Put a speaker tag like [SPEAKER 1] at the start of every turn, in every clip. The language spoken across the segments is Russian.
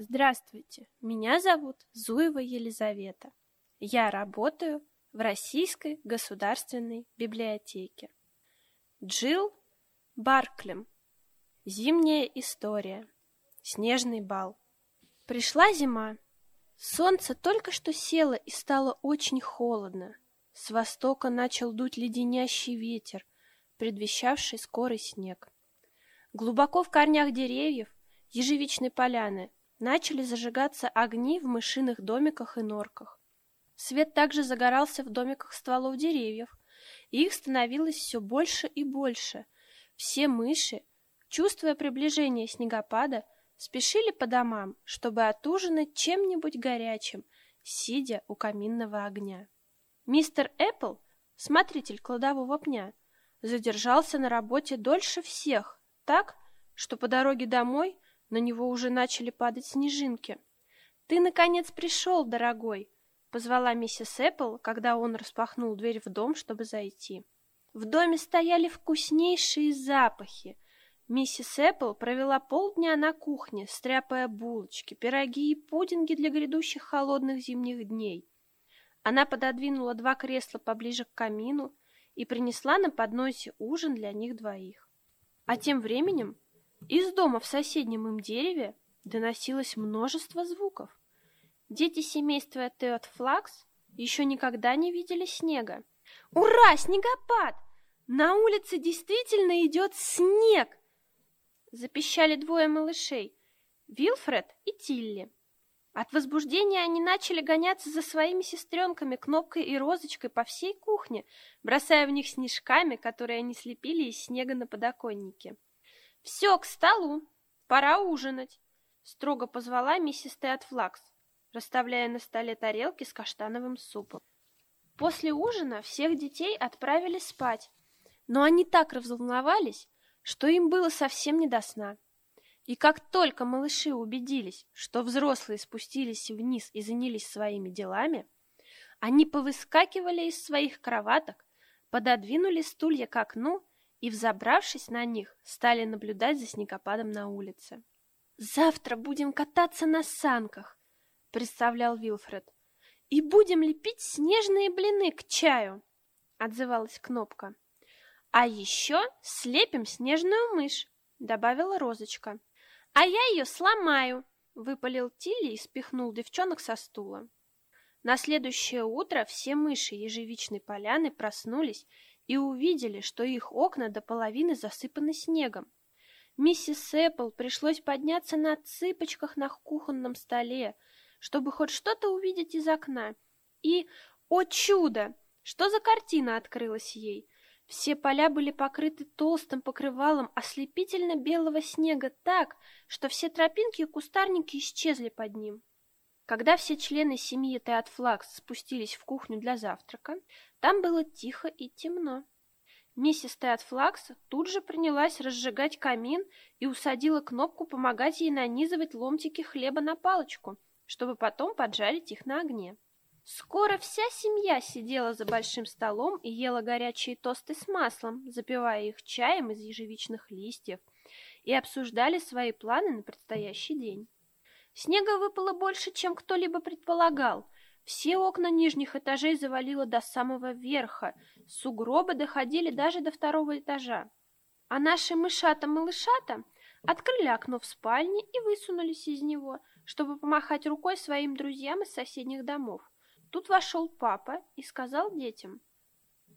[SPEAKER 1] Здравствуйте, меня зовут Зуева Елизавета. Я работаю в Российской государственной библиотеке. Джилл Барклем. Зимняя история. Снежный бал. Пришла зима. Солнце только что село и стало очень холодно. С востока начал дуть леденящий ветер, предвещавший скорый снег. Глубоко в корнях деревьев ежевичной поляны начали зажигаться огни в мышиных домиках и норках. Свет также загорался в домиках стволов деревьев, и их становилось все больше и больше. Все мыши, чувствуя приближение снегопада, спешили по домам, чтобы отужинать чем-нибудь горячим, сидя у каминного огня. Мистер Эппл, смотритель кладового пня, задержался на работе дольше всех, так, что по дороге домой на него уже начали падать снежинки. «Ты, наконец, пришел, дорогой!» — позвала миссис Эппл, когда он распахнул дверь в дом, чтобы зайти. В доме стояли вкуснейшие запахи. Миссис Эппл провела полдня на кухне, стряпая булочки, пироги и пудинги для грядущих холодных зимних дней. Она пододвинула два кресла поближе к камину и принесла на подносе ужин для них двоих. А тем временем из дома в соседнем им дереве доносилось множество звуков. Дети семейства Теот Флакс еще никогда не видели снега. «Ура, снегопад! На улице действительно идет снег!» Запищали двое малышей – Вилфред и Тилли. От возбуждения они начали гоняться за своими сестренками Кнопкой и Розочкой по всей кухне, бросая в них снежками, которые они слепили из снега на подоконнике. «Все, к столу! Пора ужинать!» — строго позвала миссис Теотфлакс, расставляя на столе тарелки с каштановым супом. После ужина всех детей отправили спать, но они так разволновались, что им было совсем не до сна. И как только малыши убедились, что взрослые спустились вниз и занялись своими делами, они повыскакивали из своих кроваток, пододвинули стулья к окну и, взобравшись на них, стали наблюдать за снегопадом на улице. «Завтра будем кататься на санках», — представлял Вилфред. «И будем лепить снежные блины к чаю», — отзывалась Кнопка. «А еще слепим снежную мышь», — добавила Розочка. «А я ее сломаю», — выпалил Тилли и спихнул девчонок со стула. На следующее утро все мыши ежевичной поляны проснулись и увидели, что их окна до половины засыпаны снегом. Миссис Эппл пришлось подняться на цыпочках на кухонном столе, чтобы хоть что-то увидеть из окна. И, о чудо, что за картина открылась ей? Все поля были покрыты толстым покрывалом ослепительно белого снега так, что все тропинки и кустарники исчезли под ним. Когда все члены семьи Театфлакс спустились в кухню для завтрака, там было тихо и темно. Миссис Театфлакс тут же принялась разжигать камин и усадила кнопку помогать ей нанизывать ломтики хлеба на палочку, чтобы потом поджарить их на огне. Скоро вся семья сидела за большим столом и ела горячие тосты с маслом, запивая их чаем из ежевичных листьев, и обсуждали свои планы на предстоящий день. Снега выпало больше, чем кто-либо предполагал. Все окна нижних этажей завалило до самого верха, сугробы доходили даже до второго этажа. А наши мышата-малышата открыли окно в спальне и высунулись из него, чтобы помахать рукой своим друзьям из соседних домов. Тут вошел папа и сказал детям,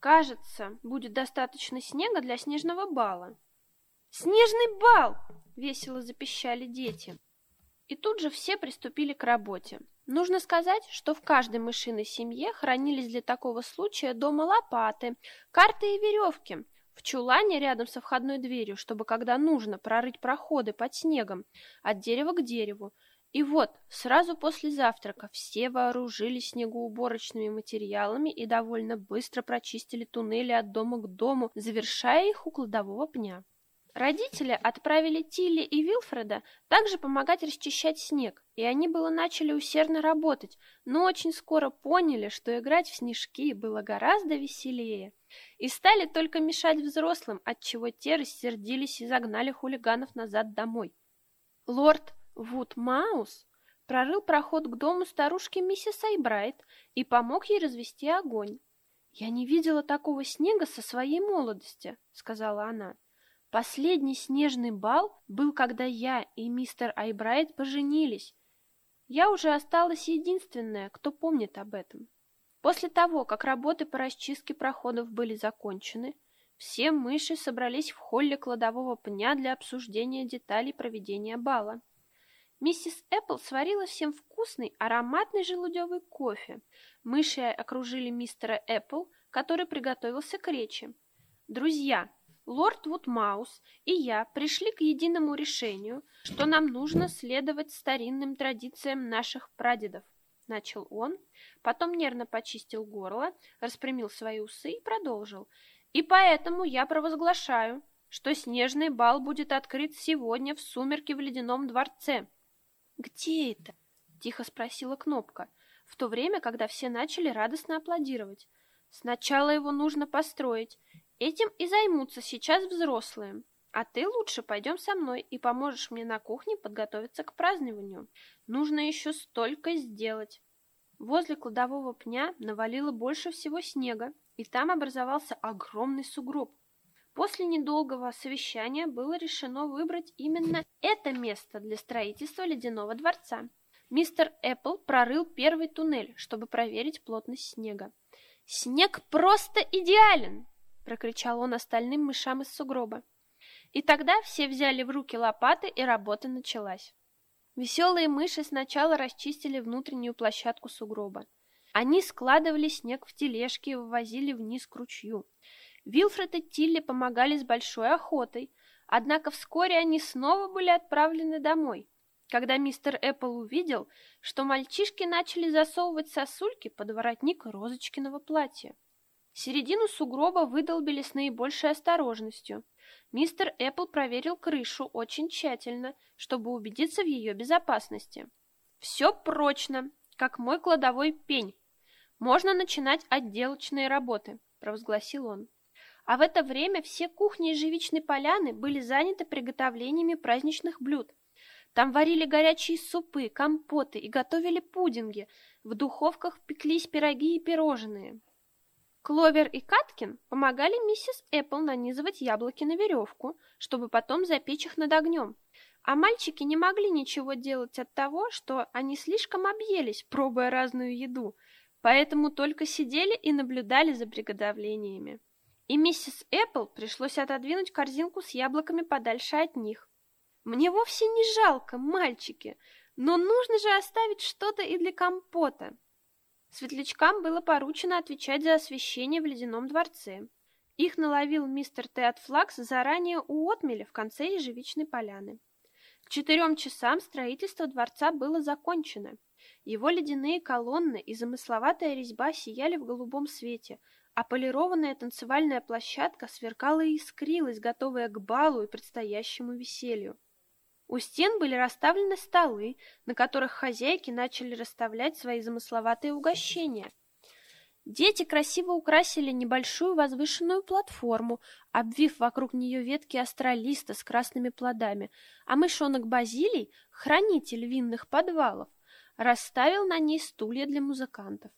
[SPEAKER 1] «Кажется, будет достаточно снега для снежного бала». «Снежный бал!» — весело запищали дети. И тут же все приступили к работе. Нужно сказать, что в каждой мышиной семье хранились для такого случая дома лопаты, карты и веревки, в чулане рядом со входной дверью, чтобы, когда нужно, прорыть проходы под снегом от дерева к дереву. И вот, сразу после завтрака все вооружились снегоуборочными материалами и довольно быстро прочистили туннели от дома к дому, завершая их у кладового пня. Родители отправили Тилли и Вилфреда также помогать расчищать снег, и они было начали усердно работать, но очень скоро поняли, что играть в снежки было гораздо веселее, и стали только мешать взрослым, отчего те рассердились и загнали хулиганов назад домой. Лорд Вуд Маус прорыл проход к дому старушки миссис Айбрайт и помог ей развести огонь. «Я не видела такого снега со своей молодости», — сказала она. «Последний снежный бал был, когда я и мистер Айбрайт поженились. Я уже осталась единственная, кто помнит об этом». После того, как работы по расчистке проходов были закончены, все мыши собрались в холле кладового пня для обсуждения деталей проведения бала. Миссис Эппл сварила всем вкусный, ароматный желудевый кофе. Мыши окружили мистера Эппл, который приготовился к речи. «Друзья, лорд Вудмаус и я пришли к единому решению, что нам нужно следовать старинным традициям наших прадедов», — начал он, потом нервно почистил горло, распрямил свои усы и продолжил. «И поэтому я провозглашаю, что снежный бал будет открыт сегодня в сумерки в ледяном дворце». «Где это?» — тихо спросила Кнопка, в то время, когда все начали радостно аплодировать. «Сначала его нужно построить. Этим и займутся сейчас взрослые. А ты лучше пойдем со мной и поможешь мне на кухне подготовиться к празднованию. Нужно еще столько сделать». Возле кладового пня навалило больше всего снега, и там образовался огромный сугроб. После недолгого совещания было решено выбрать именно это место для строительства ледяного дворца. Мистер Эппл прорыл первый туннель, чтобы проверить плотность снега. «Снег просто идеален!» – прокричал он остальным мышам из сугроба. И тогда все взяли в руки лопаты, и работа началась. Веселые мыши сначала расчистили внутреннюю площадку сугроба. Они складывали снег в тележки и вывозили вниз к ручью. Вилфред и Тилли помогали с большой охотой, однако вскоре они снова были отправлены домой, когда мистер Эппл увидел, что мальчишки начали засовывать сосульки под воротник Розочкиного платья. Середину сугроба выдолбили с наибольшей осторожностью. Мистер Эппл проверил крышу очень тщательно, чтобы убедиться в ее безопасности. «Все прочно, как мой кладовой пень. Можно начинать отделочные работы», – провозгласил он. А в это время все кухни ежевичной поляны были заняты приготовлениями праздничных блюд. Там варили горячие супы, компоты и готовили пудинги. В духовках пеклись пироги и пирожные. Кловер и Каткин помогали миссис Эппл нанизывать яблоки на веревку, чтобы потом запечь их над огнем. А мальчики не могли ничего делать от того, что они слишком объелись, пробуя разную еду, поэтому только сидели и наблюдали за приготовлениями и миссис Эппл пришлось отодвинуть корзинку с яблоками подальше от них. Мне вовсе не жалко, мальчики, но нужно же оставить что-то и для компота. Светлячкам было поручено отвечать за освещение в ледяном дворце. Их наловил мистер Тед Флакс заранее у отмели в конце ежевичной поляны. К четырем часам строительство дворца было закончено. Его ледяные колонны и замысловатая резьба сияли в голубом свете, а полированная танцевальная площадка сверкала и искрилась, готовая к балу и предстоящему веселью. У стен были расставлены столы, на которых хозяйки начали расставлять свои замысловатые угощения. Дети красиво украсили небольшую возвышенную платформу, обвив вокруг нее ветки астролиста с красными плодами, а мышонок Базилий, хранитель винных подвалов, расставил на ней стулья для музыкантов.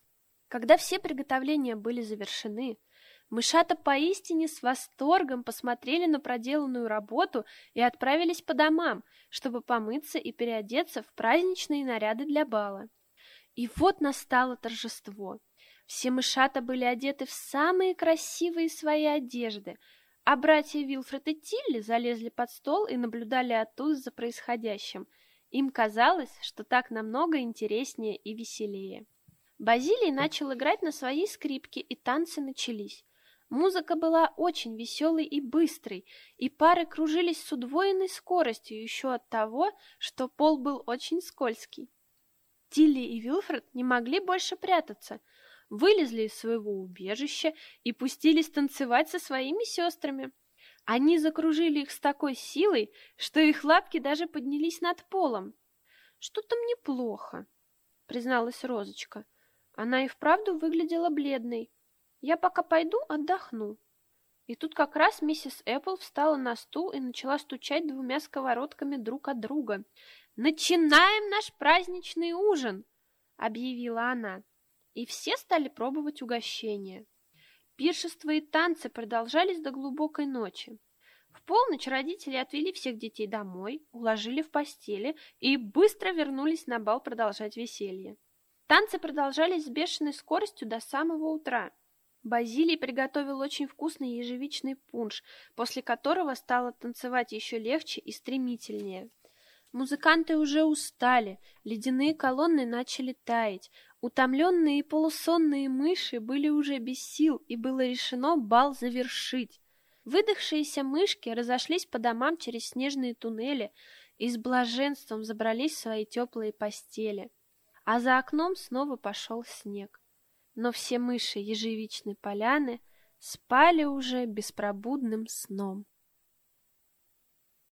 [SPEAKER 1] Когда все приготовления были завершены, мышата поистине с восторгом посмотрели на проделанную работу и отправились по домам, чтобы помыться и переодеться в праздничные наряды для бала. И вот настало торжество. Все мышата были одеты в самые красивые свои одежды, а братья Вилфред и Тилли залезли под стол и наблюдали оттуда за происходящим. Им казалось, что так намного интереснее и веселее. Базилий начал играть на своей скрипке, и танцы начались. Музыка была очень веселой и быстрой, и пары кружились с удвоенной скоростью еще от того, что пол был очень скользкий. Тилли и Вилфред не могли больше прятаться, вылезли из своего убежища и пустились танцевать со своими сестрами. Они закружили их с такой силой, что их лапки даже поднялись над полом. «Что-то мне плохо», — призналась Розочка. Она и вправду выглядела бледной. Я пока пойду отдохну. И тут как раз миссис Эппл встала на стул и начала стучать двумя сковородками друг от друга. Начинаем наш праздничный ужин!» — объявила она. И все стали пробовать угощения. Пиршества и танцы продолжались до глубокой ночи. В полночь родители отвели всех детей домой, уложили в постели и быстро вернулись на бал продолжать веселье. Танцы продолжались с бешеной скоростью до самого утра. Базилий приготовил очень вкусный ежевичный пунш, после которого стало танцевать еще легче и стремительнее. Музыканты уже устали, ледяные колонны начали таять, утомленные и полусонные мыши были уже без сил, и было решено бал завершить. Выдохшиеся мышки разошлись по домам через снежные туннели и с блаженством забрались в свои теплые постели. А за окном снова пошел снег. Но все мыши ежевичной поляны спали уже беспробудным сном.